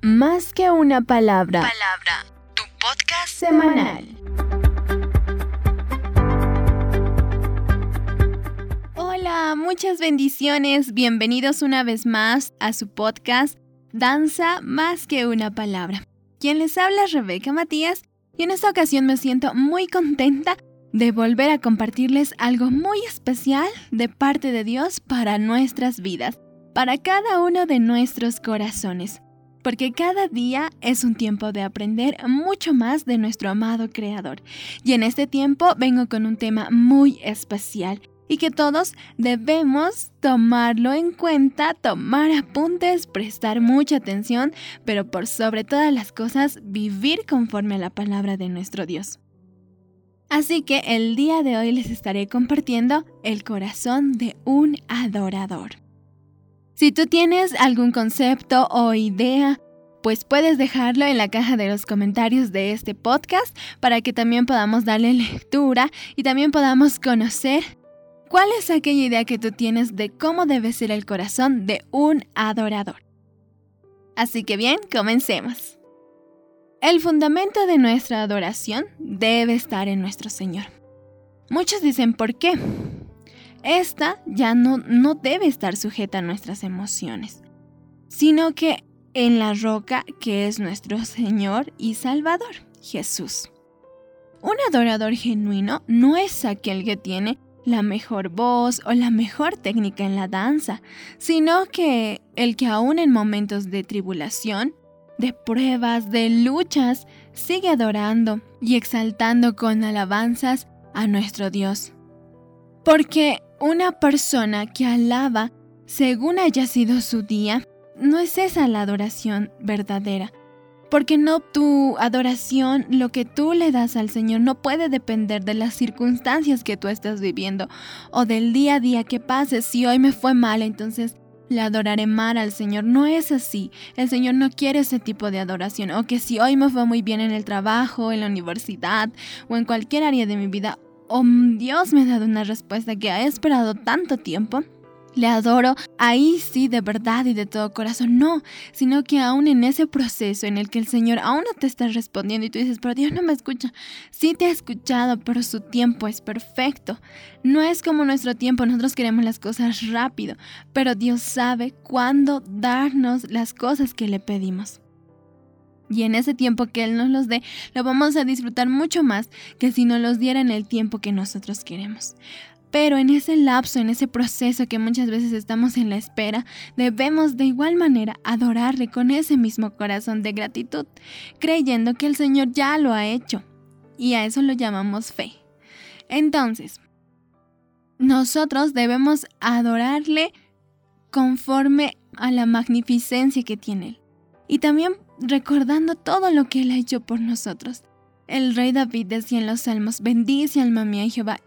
Más que una palabra. Palabra, tu podcast semanal. Hola, muchas bendiciones. Bienvenidos una vez más a su podcast Danza más que una palabra. Quien les habla es Rebeca Matías y en esta ocasión me siento muy contenta de volver a compartirles algo muy especial de parte de Dios para nuestras vidas, para cada uno de nuestros corazones, porque cada día es un tiempo de aprender mucho más de nuestro amado Creador. Y en este tiempo vengo con un tema muy especial y que todos debemos tomarlo en cuenta, tomar apuntes, prestar mucha atención, pero por sobre todas las cosas vivir conforme a la palabra de nuestro Dios. Así que el día de hoy les estaré compartiendo el corazón de un adorador. Si tú tienes algún concepto o idea, pues puedes dejarlo en la caja de los comentarios de este podcast para que también podamos darle lectura y también podamos conocer cuál es aquella idea que tú tienes de cómo debe ser el corazón de un adorador. Así que bien, comencemos. El fundamento de nuestra adoración debe estar en nuestro Señor. Muchos dicen, ¿por qué? Esta ya no, no debe estar sujeta a nuestras emociones, sino que en la roca que es nuestro Señor y Salvador, Jesús. Un adorador genuino no es aquel que tiene la mejor voz o la mejor técnica en la danza, sino que el que aún en momentos de tribulación de pruebas, de luchas, sigue adorando y exaltando con alabanzas a nuestro Dios. Porque una persona que alaba según haya sido su día, no es esa la adoración verdadera. Porque no tu adoración, lo que tú le das al Señor, no puede depender de las circunstancias que tú estás viviendo o del día a día que pases. Si hoy me fue mal, entonces le adoraré mal al Señor. No es así. El Señor no quiere ese tipo de adoración. O que si hoy me fue muy bien en el trabajo, en la universidad o en cualquier área de mi vida, o Dios me ha dado una respuesta que ha esperado tanto tiempo, le adoro, ahí sí de verdad y de todo corazón, no, sino que aún en ese proceso en el que el Señor aún no te está respondiendo y tú dices, pero Dios no me escucha, sí te ha escuchado, pero su tiempo es perfecto. No es como nuestro tiempo, nosotros queremos las cosas rápido, pero Dios sabe cuándo darnos las cosas que le pedimos. Y en ese tiempo que Él nos los dé, lo vamos a disfrutar mucho más que si nos los diera en el tiempo que nosotros queremos. Pero en ese lapso, en ese proceso que muchas veces estamos en la espera, debemos de igual manera adorarle con ese mismo corazón de gratitud, creyendo que el Señor ya lo ha hecho. Y a eso lo llamamos fe. Entonces, nosotros debemos adorarle conforme a la magnificencia que tiene Él. Y también recordando todo lo que Él ha hecho por nosotros. El rey David decía en los salmos, bendice alma mía Jehová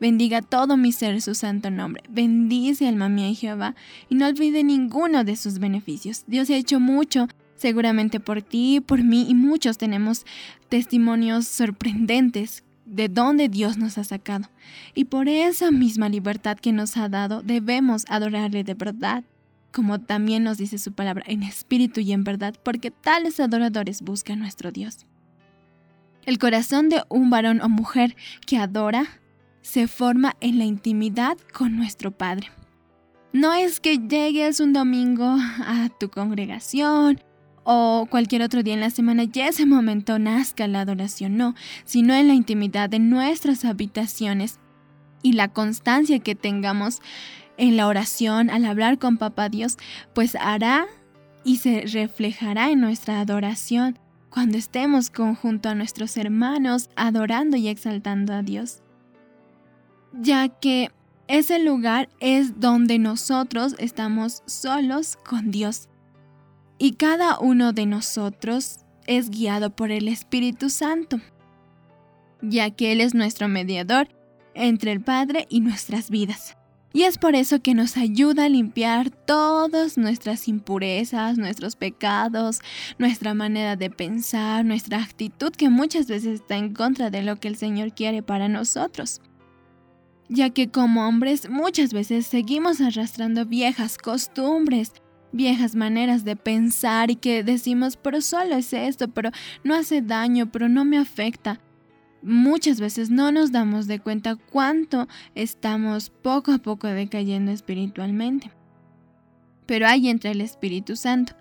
Bendiga todo mi ser su santo nombre. Bendice alma mía Jehová y no olvide ninguno de sus beneficios. Dios ha hecho mucho, seguramente por ti, por mí y muchos tenemos testimonios sorprendentes de dónde Dios nos ha sacado. Y por esa misma libertad que nos ha dado, debemos adorarle de verdad, como también nos dice su palabra, en espíritu y en verdad, porque tales adoradores buscan nuestro Dios. El corazón de un varón o mujer que adora se forma en la intimidad con nuestro Padre. No es que llegues un domingo a tu congregación o cualquier otro día en la semana y ese momento nazca la adoración, no, sino en la intimidad de nuestras habitaciones y la constancia que tengamos en la oración al hablar con Papá Dios, pues hará y se reflejará en nuestra adoración cuando estemos conjunto a nuestros hermanos adorando y exaltando a Dios ya que ese lugar es donde nosotros estamos solos con Dios. Y cada uno de nosotros es guiado por el Espíritu Santo, ya que Él es nuestro mediador entre el Padre y nuestras vidas. Y es por eso que nos ayuda a limpiar todas nuestras impurezas, nuestros pecados, nuestra manera de pensar, nuestra actitud que muchas veces está en contra de lo que el Señor quiere para nosotros ya que como hombres muchas veces seguimos arrastrando viejas costumbres, viejas maneras de pensar y que decimos, pero solo es esto, pero no hace daño, pero no me afecta. Muchas veces no nos damos de cuenta cuánto estamos poco a poco decayendo espiritualmente. Pero ahí entra el Espíritu Santo,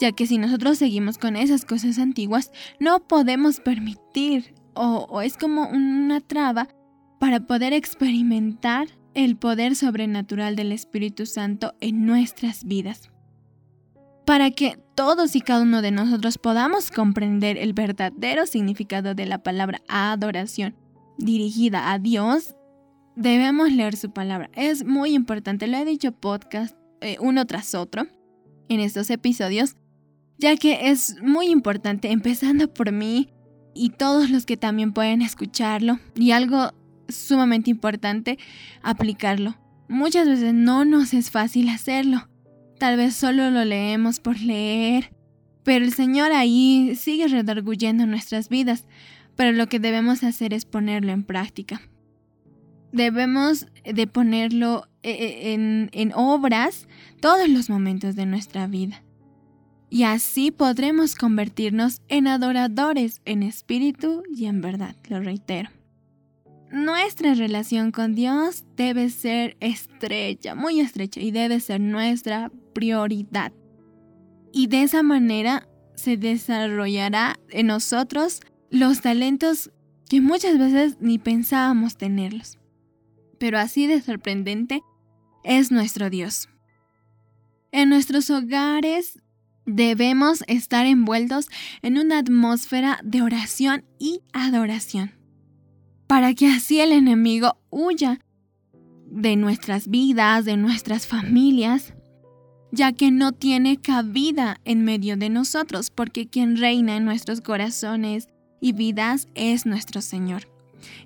ya que si nosotros seguimos con esas cosas antiguas, no podemos permitir o, o es como una traba para poder experimentar el poder sobrenatural del Espíritu Santo en nuestras vidas. Para que todos y cada uno de nosotros podamos comprender el verdadero significado de la palabra adoración dirigida a Dios, debemos leer su palabra. Es muy importante, lo he dicho podcast eh, uno tras otro en estos episodios, ya que es muy importante, empezando por mí y todos los que también pueden escucharlo, y algo sumamente importante, aplicarlo. Muchas veces no nos es fácil hacerlo. Tal vez solo lo leemos por leer, pero el Señor ahí sigue redarguyendo nuestras vidas, pero lo que debemos hacer es ponerlo en práctica. Debemos de ponerlo eh, eh, en, en obras todos los momentos de nuestra vida. Y así podremos convertirnos en adoradores en espíritu y en verdad, lo reitero. Nuestra relación con Dios debe ser estrecha, muy estrecha, y debe ser nuestra prioridad. Y de esa manera se desarrollará en nosotros los talentos que muchas veces ni pensábamos tenerlos. Pero así de sorprendente es nuestro Dios. En nuestros hogares debemos estar envueltos en una atmósfera de oración y adoración para que así el enemigo huya de nuestras vidas, de nuestras familias, ya que no tiene cabida en medio de nosotros, porque quien reina en nuestros corazones y vidas es nuestro Señor.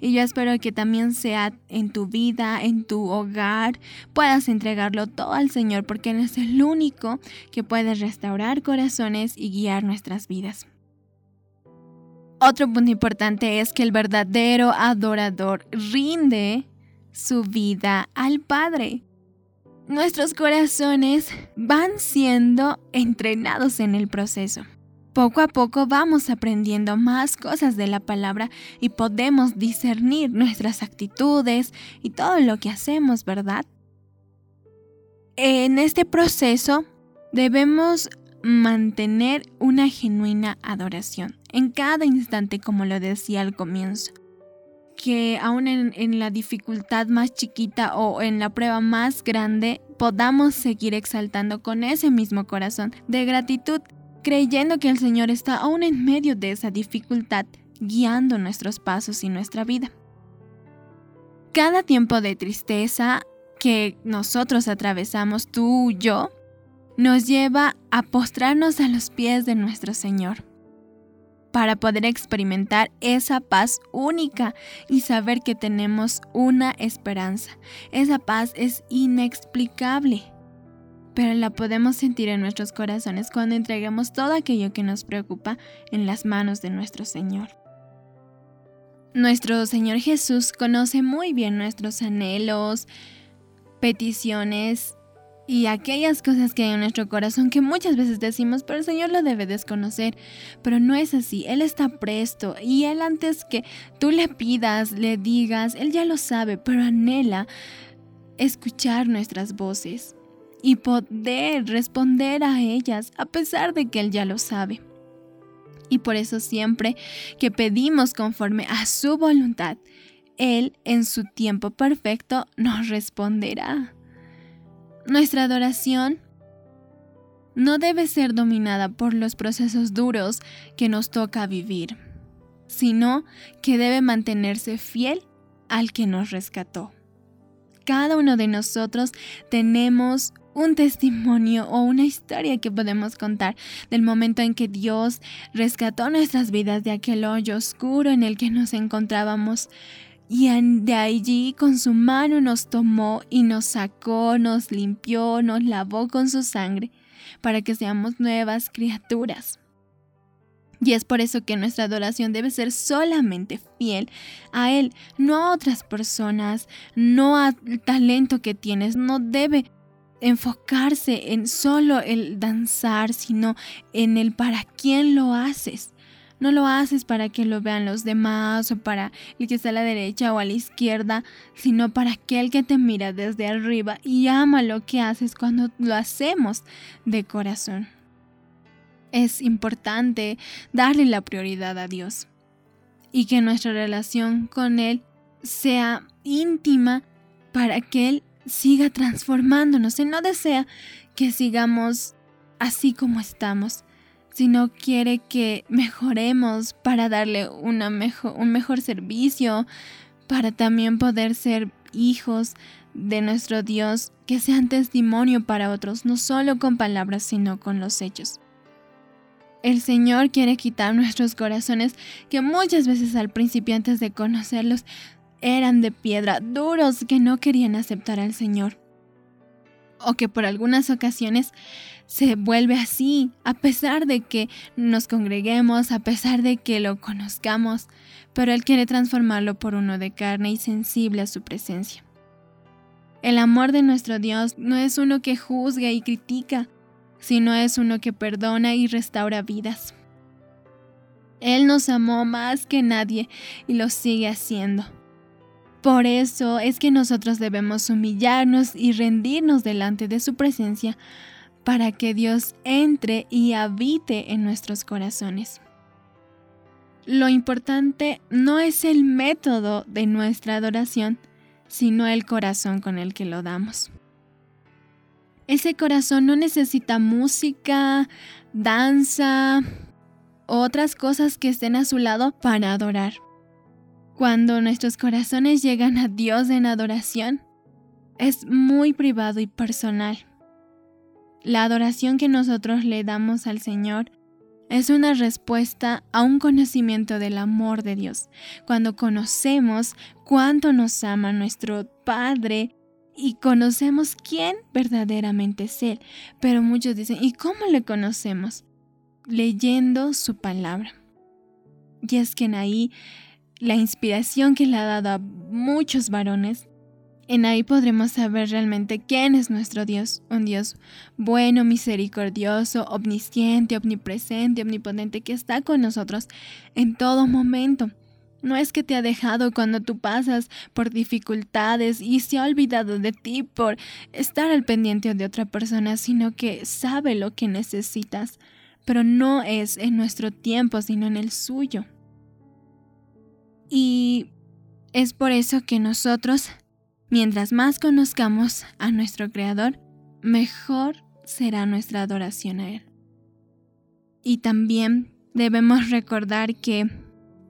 Y yo espero que también sea en tu vida, en tu hogar, puedas entregarlo todo al Señor, porque Él es el único que puede restaurar corazones y guiar nuestras vidas. Otro punto importante es que el verdadero adorador rinde su vida al Padre. Nuestros corazones van siendo entrenados en el proceso. Poco a poco vamos aprendiendo más cosas de la palabra y podemos discernir nuestras actitudes y todo lo que hacemos, ¿verdad? En este proceso debemos mantener una genuina adoración en cada instante, como lo decía al comienzo. Que aún en, la dificultad más chiquita o en la prueba más grande podamos seguir exaltando con ese mismo corazón de gratitud, creyendo que el Señor está aún en medio de esa dificultad, guiando nuestros pasos y nuestra vida. Cada tiempo de tristeza que nosotros atravesamos, tú y yo, nos lleva a postrarnos a los pies de nuestro Señor para poder experimentar esa paz única y saber que tenemos una esperanza. Esa paz es inexplicable, pero la podemos sentir en nuestros corazones cuando entreguemos todo aquello que nos preocupa en las manos de nuestro Señor. Nuestro Señor Jesús conoce muy bien nuestros anhelos, peticiones y aquellas cosas que hay en nuestro corazón que muchas veces decimos, pero el Señor lo debe desconocer. Pero no es así, Él está presto y Él antes que tú le pidas, le digas, Él ya lo sabe, pero anhela escuchar nuestras voces y poder responder a ellas a pesar de que Él ya lo sabe. Y por eso siempre que pedimos conforme a su voluntad, Él en su tiempo perfecto nos responderá. Nuestra adoración no debe ser dominada por los procesos duros que nos toca vivir, sino que debe mantenerse fiel al que nos rescató. Cada uno de nosotros tenemos un testimonio o una historia que podemos contar del momento en que Dios rescató nuestras vidas de aquel hoyo oscuro en el que nos encontrábamos y de allí con su mano nos tomó y nos sacó, nos limpió, nos lavó con su sangre, para que seamos nuevas criaturas. Y es por eso que nuestra adoración debe ser solamente fiel a Él, no a otras personas, no al talento que tienes, no debe enfocarse en solo el danzar, sino en el para quién lo haces. No lo haces para que lo vean los demás o para el que está a la derecha o a la izquierda, sino para aquel que te mira desde arriba y ama lo que haces cuando lo hacemos de corazón. Es importante darle la prioridad a Dios y que nuestra relación con Él sea íntima para que Él siga transformándonos. Él no desea que sigamos así como estamos, sino quiere que mejoremos para darle una mejor, un mejor servicio, para también poder ser hijos de nuestro Dios, que sean testimonio para otros, no solo con palabras, sino con los hechos. El Señor quiere quitar nuestros corazones que muchas veces al principio antes de conocerlos eran de piedra, duros que no querían aceptar al Señor. O que por algunas ocasiones se vuelve así, a pesar de que nos congreguemos, a pesar de que lo conozcamos, pero Él quiere transformarlo por uno de carne y sensible a su presencia. El amor de nuestro Dios no es uno que juzga y critica, sino es uno que perdona y restaura vidas. Él nos amó más que nadie y lo sigue haciendo. Por eso es que nosotros debemos humillarnos y rendirnos delante de su presencia para que Dios entre y habite en nuestros corazones. Lo importante no es el método de nuestra adoración, sino el corazón con el que lo damos. Ese corazón no necesita música, danza, otras cosas que estén a su lado para adorar. Cuando nuestros corazones llegan a Dios en adoración, es muy privado y personal. La adoración que nosotros le damos al Señor es una respuesta a un conocimiento del amor de Dios. Cuando conocemos cuánto nos ama nuestro Padre y conocemos quién verdaderamente es Él. Pero muchos dicen, ¿y cómo le conocemos? Leyendo su palabra. Y es que en ahí la inspiración que le ha dado a muchos varones, en ahí podremos saber realmente quién es nuestro Dios, un Dios bueno, misericordioso, omnisciente, omnipresente, omnipotente, que está con nosotros en todo momento no es que te ha dejado cuando tú pasas por dificultades y se ha olvidado de ti por estar al pendiente de otra persona, sino que sabe lo que necesitas, pero no es en nuestro tiempo, sino en el suyo. Y es por eso que nosotros, mientras más conozcamos a nuestro Creador, mejor será nuestra adoración a Él. Y también debemos recordar que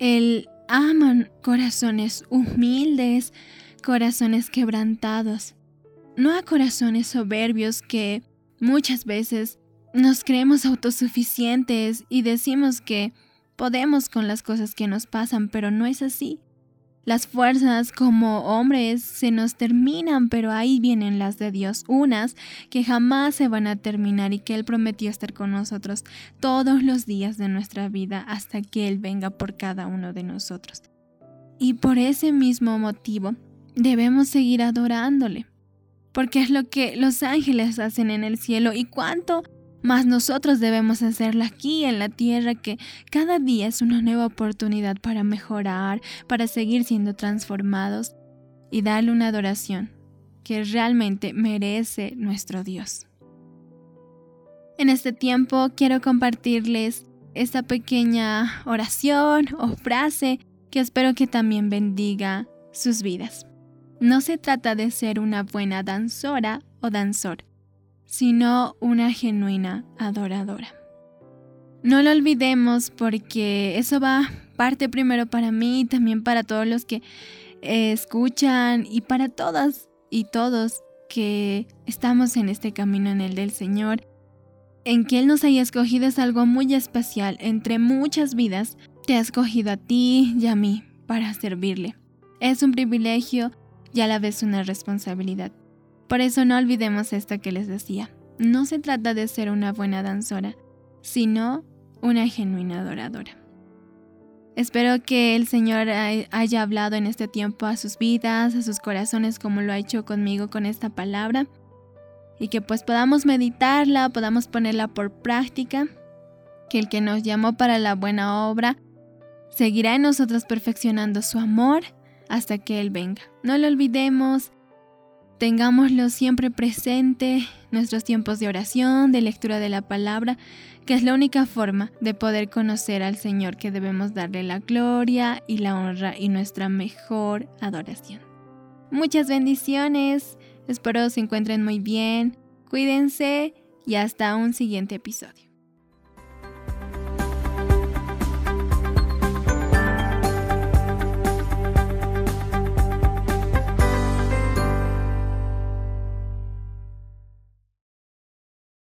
el aman corazones humildes, corazones quebrantados, no a corazones soberbios que muchas veces nos creemos autosuficientes y decimos que podemos con las cosas que nos pasan, pero no es así. Las fuerzas como hombres se nos terminan, pero ahí vienen las de Dios, unas que jamás se van a terminar y que Él prometió estar con nosotros todos los días de nuestra vida hasta que Él venga por cada uno de nosotros. Y por ese mismo motivo debemos seguir adorándole, porque es lo que los ángeles hacen en el cielo y cuánto mas nosotros debemos hacerlo aquí en la tierra que cada día es una nueva oportunidad para mejorar, para seguir siendo transformados y darle una adoración que realmente merece nuestro Dios. En este tiempo quiero compartirles esta pequeña oración o frase que espero que también bendiga sus vidas. No se trata de ser una buena danzora o danzor, sino una genuina adoradora. No lo olvidemos porque eso va parte primero para mí y también para todos los que eh, escuchan y para todas y todos que estamos en este camino en el del Señor. En que Él nos haya escogido es algo muy especial. Entre muchas vidas, te ha escogido a ti y a mí para servirle. Es un privilegio y a la vez una responsabilidad. Por eso no olvidemos esto que les decía. No se trata de ser una buena danzora, sino una genuina adoradora. Espero que el Señor haya hablado en este tiempo a sus vidas, a sus corazones, como lo ha hecho conmigo con esta palabra. y que pues podamos meditarla, podamos ponerla por práctica, que el que nos llamó para la buena obra seguirá en nosotros perfeccionando su amor hasta que Él venga. No lo olvidemos, tengámoslo siempre presente, nuestros tiempos de oración, de lectura de la palabra, que es la única forma de poder conocer al Señor que debemos darle la gloria y la honra y nuestra mejor adoración. Muchas bendiciones, espero se encuentren muy bien, cuídense y hasta un siguiente episodio.